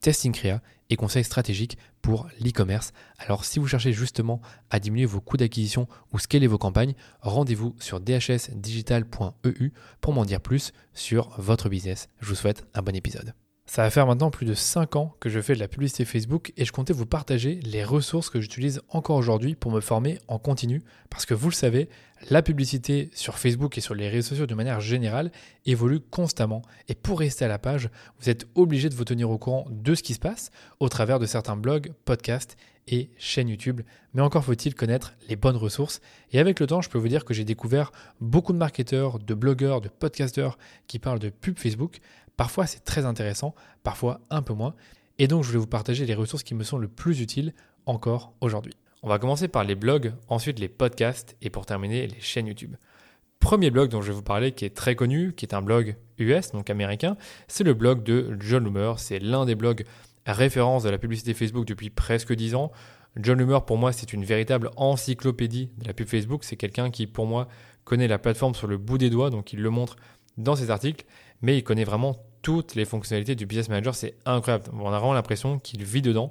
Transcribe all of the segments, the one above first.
testing créa et conseils stratégiques pour l'e-commerce. Alors si vous cherchez justement à diminuer vos coûts d'acquisition ou scaler vos campagnes, rendez-vous sur dhsdigital.eu pour m'en dire plus sur votre business. Je vous souhaite un bon épisode. Ça va faire maintenant plus de 5 ans que je fais de la publicité Facebook et je comptais vous partager les ressources que j'utilise encore aujourd'hui pour me former en continu parce que vous le savez, la publicité sur Facebook et sur les réseaux sociaux de manière générale évolue constamment et pour rester à la page, vous êtes obligé de vous tenir au courant de ce qui se passe au travers de certains blogs, podcasts et chaînes YouTube. Mais encore faut-il connaître les bonnes ressources. Et avec le temps, je peux vous dire que j'ai découvert beaucoup de marketeurs, de blogueurs, de podcasteurs qui parlent de pub Facebook Parfois c'est très intéressant, parfois un peu moins. Et donc je vais vous partager les ressources qui me sont le plus utiles encore aujourd'hui. On va commencer par les blogs, ensuite les podcasts et pour terminer les chaînes YouTube. Premier blog dont je vais vous parler qui est très connu, qui est un blog US, donc américain, c'est le blog de John Loomer. C'est l'un des blogs référence de la publicité Facebook depuis presque 10 ans. John Loomer, pour moi, c'est une véritable encyclopédie de la pub Facebook. C'est quelqu'un qui, pour moi, connaît la plateforme sur le bout des doigts, donc il le montre dans ses articles, mais il connaît vraiment toutes les fonctionnalités du Business Manager. C'est incroyable. On a vraiment l'impression qu'il vit dedans.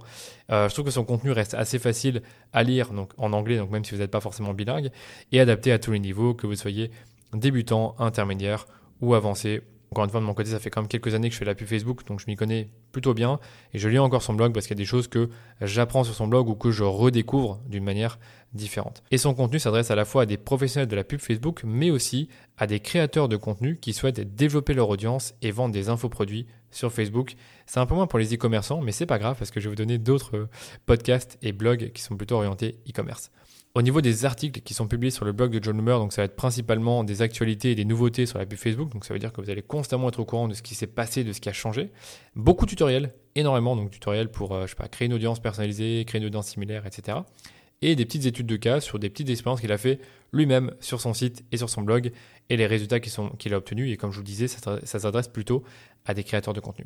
Euh, je trouve que son contenu reste assez facile à lire donc en anglais, donc même si vous n'êtes pas forcément bilingue, et adapté à tous les niveaux, que vous soyez débutant, intermédiaire ou avancé encore une fois, de mon côté, ça fait quand même quelques années que je fais la pub Facebook, donc je m'y connais plutôt bien. Et je lis encore son blog parce qu'il y a des choses que j'apprends sur son blog ou que je redécouvre d'une manière différente. Et son contenu s'adresse à la fois à des professionnels de la pub Facebook, mais aussi à des créateurs de contenu qui souhaitent développer leur audience et vendre des infoproduits sur Facebook. C'est un peu moins pour les e-commerçants, mais c'est pas grave parce que je vais vous donner d'autres podcasts et blogs qui sont plutôt orientés e-commerce. Au niveau des articles qui sont publiés sur le blog de John Loomer, donc ça va être principalement des actualités et des nouveautés sur la pub Facebook. Donc ça veut dire que vous allez constamment être au courant de ce qui s'est passé, de ce qui a changé. Beaucoup de tutoriels, énormément donc tutoriels pour euh, créer une audience personnalisée, créer une audience similaire, etc. Et des petites études de cas sur des petites expériences qu'il a fait lui-même sur son site et sur son blog et les résultats qu'il a obtenus. Et comme je vous le disais, ça s'adresse plutôt à des créateurs de contenu.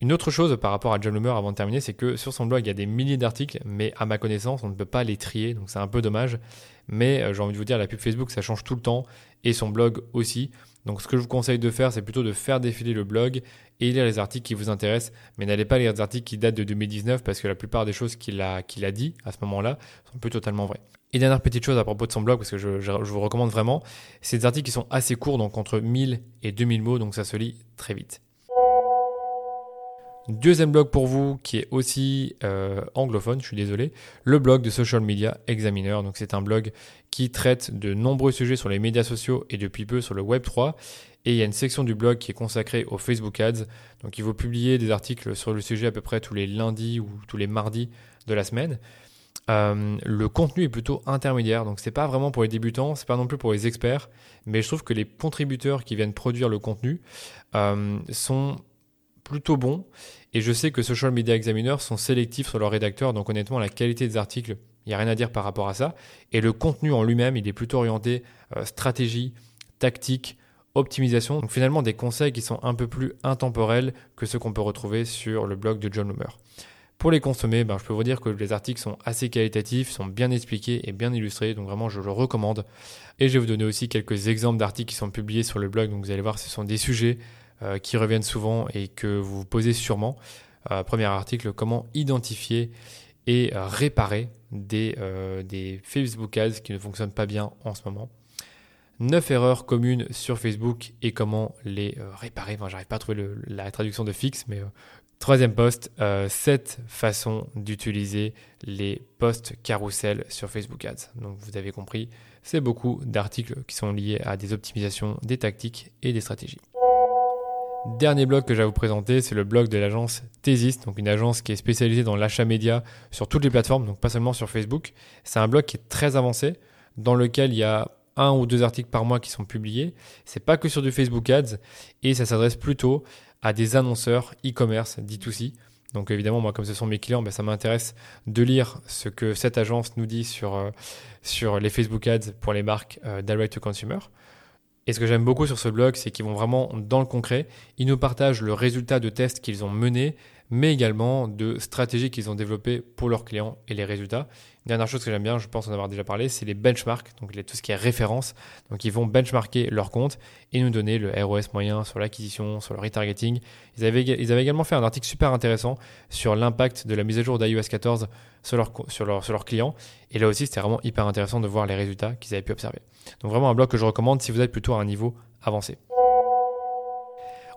Une autre chose par rapport à John Loomer avant de terminer, c'est que sur son blog, il y a des milliers d'articles, mais à ma connaissance, on ne peut pas les trier, donc c'est un peu dommage. Mais euh, j'ai envie de vous dire, la pub Facebook, ça change tout le temps, et son blog aussi. Donc ce que je vous conseille de faire, c'est plutôt de faire défiler le blog et lire les articles qui vous intéressent, mais n'allez pas lire des articles qui datent de 2019, parce que la plupart des choses qu'il a, qu'il a dit à ce moment-là sont plus totalement vraies. Et dernière petite chose à propos de son blog, parce que je, je vous recommande vraiment, c'est des articles qui sont assez courts, donc entre 1000 et 2000 mots, donc ça se lit très vite. Deuxième blog pour vous qui est aussi euh, anglophone, je suis désolé, le blog de Social Media Examiner. Donc c'est un blog qui traite de nombreux sujets sur les médias sociaux et depuis peu sur le Web 3. Et il y a une section du blog qui est consacrée aux Facebook Ads. Donc il va publier des articles sur le sujet à peu près tous les lundis ou tous les mardis de la semaine. Euh, le contenu est plutôt intermédiaire, donc c'est pas vraiment pour les débutants, c'est pas non plus pour les experts, mais je trouve que les contributeurs qui viennent produire le contenu euh, sont plutôt bons et je sais que Social Media Examiner sont sélectifs sur leurs rédacteurs, donc honnêtement, la qualité des articles, il n'y a rien à dire par rapport à ça. Et le contenu en lui-même, il est plutôt orienté euh, stratégie, tactique, optimisation. Donc finalement, des conseils qui sont un peu plus intemporels que ceux qu'on peut retrouver sur le blog de John Loomer. Pour les consommer, ben, je peux vous dire que les articles sont assez qualitatifs, sont bien expliqués et bien illustrés, donc vraiment je le recommande. Et je vais vous donner aussi quelques exemples d'articles qui sont publiés sur le blog, donc vous allez voir, ce sont des sujets euh, qui reviennent souvent et que vous vous posez sûrement. Euh, premier article, comment identifier et euh, réparer des, des Facebook Ads qui ne fonctionnent pas bien en ce moment. 9 erreurs communes sur Facebook et comment les réparer. Enfin, j'arrive pas à trouver la traduction de fixe, mais troisième post, 7 façons d'utiliser les posts carousel sur Facebook Ads. Donc vous avez compris, c'est beaucoup d'articles qui sont liés à des optimisations, des tactiques et des stratégies. Dernier blog que j'ai à vous présenter, c'est le blog de l'agence Thesis, donc une agence qui est spécialisée dans l'achat média sur toutes les plateformes, donc pas seulement sur Facebook. C'est un blog qui est très avancé, dans lequel il y a un ou deux articles par mois qui sont publiés. C'est pas que sur du Facebook Ads et ça s'adresse plutôt à des annonceurs e-commerce D2C. Donc évidemment, moi, comme ce sont mes clients, ben, ça m'intéresse de lire ce que cette agence nous dit sur, euh, sur les Facebook Ads pour les marques euh, Direct to Consumer. Et ce que j'aime beaucoup sur ce blog, c'est qu'ils vont vraiment dans le concret. Ils nous partagent le résultat de tests qu'ils ont menés, mais également de stratégies qu'ils ont développées pour leurs clients et les résultats. Dernière chose que j'aime bien, je pense en avoir déjà parlé, c'est les benchmarks, donc tout ce qui est référence. Donc ils vont benchmarker leur compte et nous donner le ROS moyen sur l'acquisition, sur le retargeting. Ils avaient, également fait un article super intéressant sur l'impact de la mise à jour d'iOS 14 sur, leur, sur, leur, sur leurs clients. Et là aussi, c'était vraiment hyper intéressant de voir les résultats qu'ils avaient pu observer. Donc vraiment un blog que je recommande si vous êtes plutôt à un niveau avancé.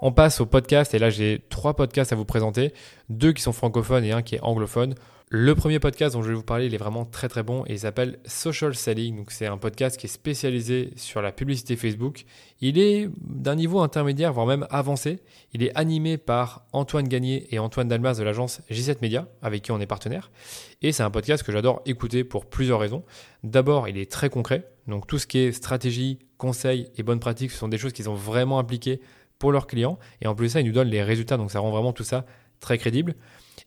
On passe au podcast et là j'ai trois podcasts à vous présenter, deux qui sont francophones et un qui est anglophone. Le premier podcast dont je vais vous parler, il est vraiment très très bon et il s'appelle Social Selling. C'est un podcast qui est spécialisé sur la publicité Facebook. Il est d'un niveau intermédiaire, voire même avancé. Il est animé par Antoine Gagné et Antoine Dalmas de l'agence J7 Media, avec qui on est partenaire. Et c'est un podcast que j'adore écouter pour plusieurs raisons. D'abord, il est très concret. Donc tout ce qui est stratégie, conseils et bonnes pratiques, ce sont des choses qu'ils ont vraiment appliquées pour leurs clients. Et en plus de ça, ils nous donnent les résultats. Donc ça rend vraiment tout ça très crédible.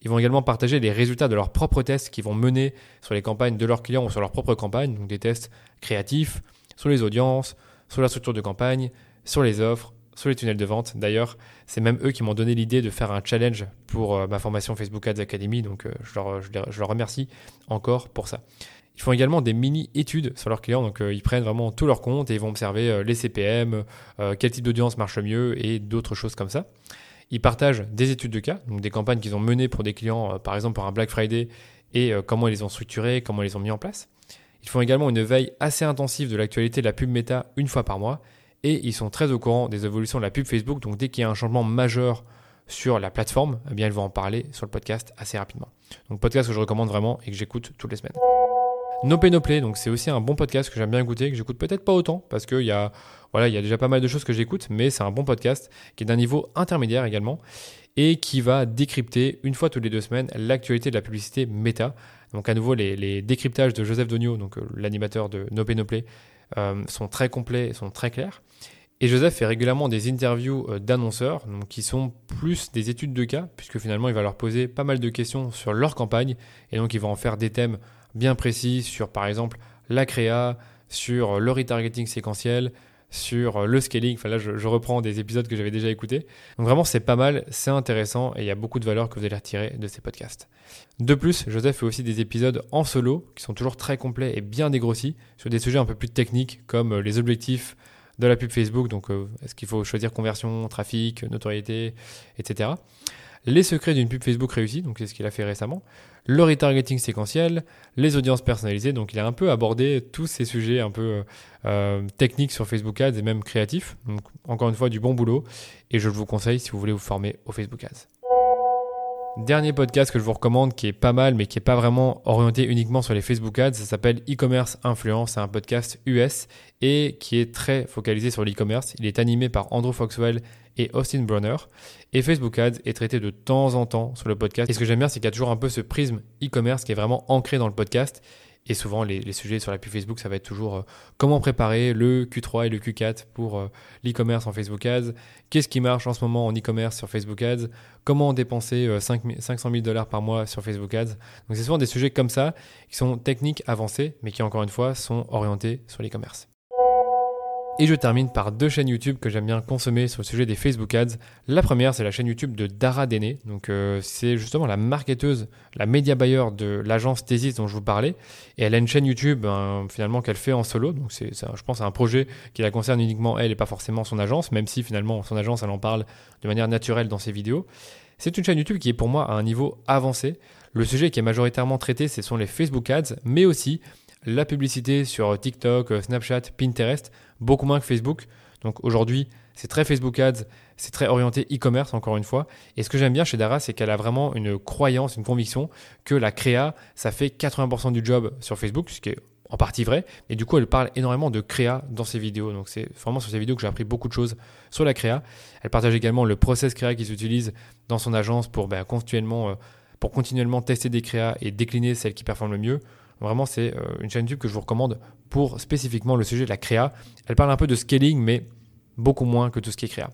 Ils vont également partager les résultats de leurs propres tests qu'ils vont mener sur les campagnes de leurs clients ou sur leur propre campagne, donc des tests créatifs sur les audiences, sur la structure de campagne, sur les offres, sur les tunnels de vente. D'ailleurs, c'est même eux qui m'ont donné l'idée de faire un challenge pour euh, ma formation Facebook Ads Academy, donc euh, je, leur, je, leur, remercie encore pour ça. Ils font également des mini-études sur leurs clients, donc euh, ils prennent vraiment tout leur compte et ils vont observer les CPM, quel type d'audience marche mieux et d'autres choses comme ça. Ils partagent des études de cas, donc des campagnes qu'ils ont menées pour des clients, euh, par exemple pour un Black Friday, et euh, comment ils les ont structurées, comment ils les ont mis en place. Ils font également une veille assez intensive de l'actualité de la pub méta une fois par mois, et ils sont très au courant des évolutions de la pub Facebook, donc dès qu'il y a un changement majeur sur la plateforme, eh bien ils vont en parler sur le podcast assez rapidement. Donc podcast que je recommande vraiment et que j'écoute toutes les semaines. No Pay No Play, donc c'est aussi un bon podcast que j'aime bien écouter, que j'écoute peut-être pas autant parce qu'il y a voilà, il y a déjà pas mal de choses que j'écoute, mais c'est un bon podcast qui est d'un niveau intermédiaire également et qui va décrypter une fois toutes les deux semaines l'actualité de la publicité méta. Donc à nouveau, les, décryptages de Joseph Donio, donc euh, l'animateur de No Pay No Play, euh, sont très complets, sont très clairs. Et Joseph fait régulièrement des interviews euh, d'annonceurs, qui sont plus des études de cas, puisque finalement il va leur poser pas mal de questions sur leur campagne, et donc il va en faire des thèmes bien précis sur par exemple la créa, sur le retargeting séquentiel, sur le scaling. Enfin là, je, reprends des épisodes que j'avais déjà écoutés. Donc vraiment, c'est pas mal, c'est intéressant et il y a beaucoup de valeur que vous allez retirer de ces podcasts. De plus, Joseph fait aussi des épisodes en solo qui sont toujours très complets et bien dégrossis sur des sujets un peu plus techniques comme euh, les objectifs de la pub Facebook. Donc, euh, est-ce qu'il faut choisir conversion, trafic, notoriété, etc les secrets d'une pub Facebook réussie, donc c'est ce qu'il a fait récemment, le retargeting séquentiel, les audiences personnalisées, donc il a un peu abordé tous ces sujets un peu euh, euh, techniques sur Facebook Ads et même créatifs, donc encore une fois du bon boulot, et je vous conseille si vous voulez vous former au Facebook Ads. Dernier podcast que je vous recommande qui est pas mal mais qui est pas vraiment orienté uniquement sur les Facebook Ads, ça s'appelle e-commerce influence, c'est un podcast US et qui est très focalisé sur l'e-commerce. Il est animé par Andrew Foxwell et Austin Brunner et Facebook Ads est traité de temps en temps sur le podcast. Et ce que j'aime bien c'est qu'il y a toujours un peu ce prisme e-commerce qui est vraiment ancré dans le podcast et souvent, les, sujets sur la pub Facebook, ça va être toujours euh, comment préparer le Q3 et le Q4 pour euh, l'e-commerce en Facebook Ads, qu'est-ce qui marche en ce moment en e-commerce sur Facebook Ads, comment dépenser 5, 500 000 dollars par mois sur Facebook Ads? Donc, c'est souvent des sujets comme ça qui sont techniques avancés, mais qui, encore une fois, sont orientés sur l'e-commerce. Et je termine par deux chaînes YouTube que j'aime bien consommer sur le sujet des Facebook Ads. La première, c'est la chaîne YouTube de Dara Dene. Donc, euh, c'est justement la marketeuse, la media buyer de l'agence Thesis dont je vous parlais. Et elle a une chaîne YouTube, ben, finalement, qu'elle fait en solo. Donc, c'est, je pense, un projet qui la concerne uniquement elle et pas forcément son agence, même si finalement, son agence, elle en parle de manière naturelle dans ses vidéos. C'est une chaîne YouTube qui est pour moi à un niveau avancé. Le sujet qui est majoritairement traité, ce sont les Facebook Ads, mais aussi la publicité sur TikTok, Snapchat, Pinterest, beaucoup moins que Facebook. Donc aujourd'hui, c'est très Facebook Ads, c'est très orienté e-commerce encore une fois. Et ce que j'aime bien chez Dara, c'est qu'elle a vraiment une croyance, une conviction que la créa, ça fait 80% du job sur Facebook, ce qui est en partie vrai. Et du coup, elle parle énormément de créa dans ses vidéos. Donc, c'est vraiment sur ses vidéos que j'ai appris beaucoup de choses sur la créa. Elle partage également le process créa qu'ils utilisent dans son agence pour, ben, continuellement, euh, pour continuellement tester des créas et décliner celles qui performent le mieux. Vraiment, c'est euh, une chaîne YouTube que je vous recommande pour spécifiquement le sujet de la créa. Elle parle un peu de scaling, mais beaucoup moins que tout ce qui est créa.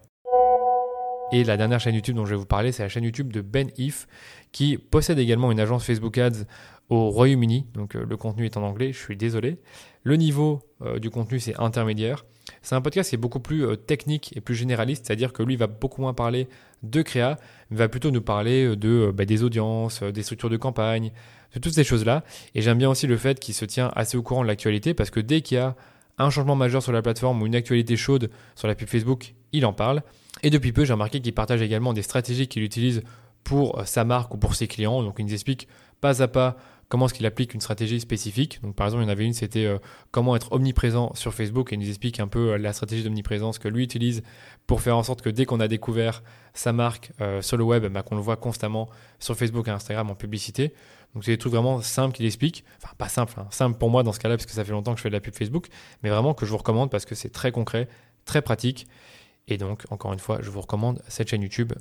Et la dernière chaîne YouTube dont je vais vous parler, c'est la chaîne YouTube de Ben If, qui possède également une agence Facebook Ads au Royaume-Uni. Donc euh, le contenu est en anglais, je suis désolé. Le niveau euh, du contenu, c'est intermédiaire. C'est un podcast qui est beaucoup plus euh, technique et plus généraliste, c'est-à-dire que lui va beaucoup moins parler de créa, mais va plutôt nous parler de bah, des audiences, des structures de campagne, de toutes ces choses-là. Et j'aime bien aussi le fait qu'il se tient assez au courant de l'actualité, parce que dès qu'il y a un changement majeur sur la plateforme ou une actualité chaude sur la pub Facebook, il en parle. Et depuis peu, j'ai remarqué qu'il partage également des stratégies qu'il utilise pour sa marque ou pour ses clients. Donc il nous explique pas à pas comment est-ce qu'il applique une stratégie spécifique. Par exemple, il y en avait une, c'était euh, comment être omniprésent sur Facebook et il nous explique un peu euh, la stratégie d'omniprésence que lui utilise pour faire en sorte que dès qu'on a découvert sa marque euh, sur le web, bah, qu'on le voit constamment sur Facebook et Instagram en publicité. Donc c'est des trucs vraiment simples qu'il explique. Enfin pas simple, hein. simple pour moi dans ce cas-là parce que ça fait longtemps que je fais de la pub Facebook, mais vraiment que je vous recommande parce que c'est très concret, très pratique. Et donc, encore une fois, je vous recommande cette chaîne YouTube.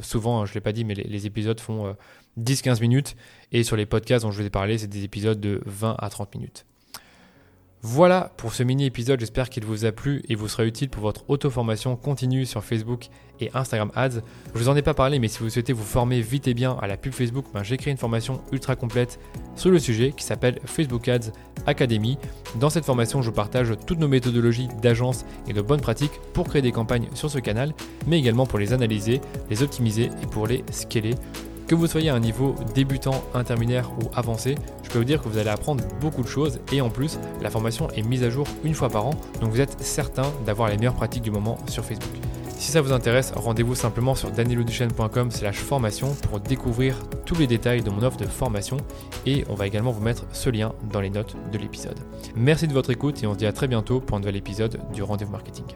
souvent, hein, je ne l'ai pas dit, mais les, épisodes font 10-15 minutes. Et sur les podcasts dont je vous ai parlé, c'est des épisodes de 20 à 30 minutes. Voilà pour ce mini épisode, j'espère qu'il vous a plu et vous sera utile pour votre auto-formation continue sur Facebook et Instagram Ads. Je vous en ai pas parlé, mais si vous souhaitez vous former vite et bien à la pub Facebook, ben j'ai créé une formation ultra complète sur le sujet qui s'appelle Facebook Ads Academy. Dans cette formation, je partage toutes nos méthodologies d'agence et de bonnes pratiques pour créer des campagnes sur ce canal, mais également pour les analyser, les optimiser et pour les scaler. Que vous soyez à un niveau débutant, intermédiaire ou avancé, je peux vous dire que vous allez apprendre beaucoup de choses et en plus, la formation est mise à jour une fois par an, donc vous êtes certain d'avoir les meilleures pratiques du moment sur Facebook. Si ça vous intéresse, rendez-vous simplement sur danieloduchesne.com slash formation pour découvrir tous les détails de mon offre de formation et on va également vous mettre ce lien dans les notes de l'épisode. Merci de votre écoute et on se dit à très bientôt pour un nouvel épisode du Rendez-vous Marketing.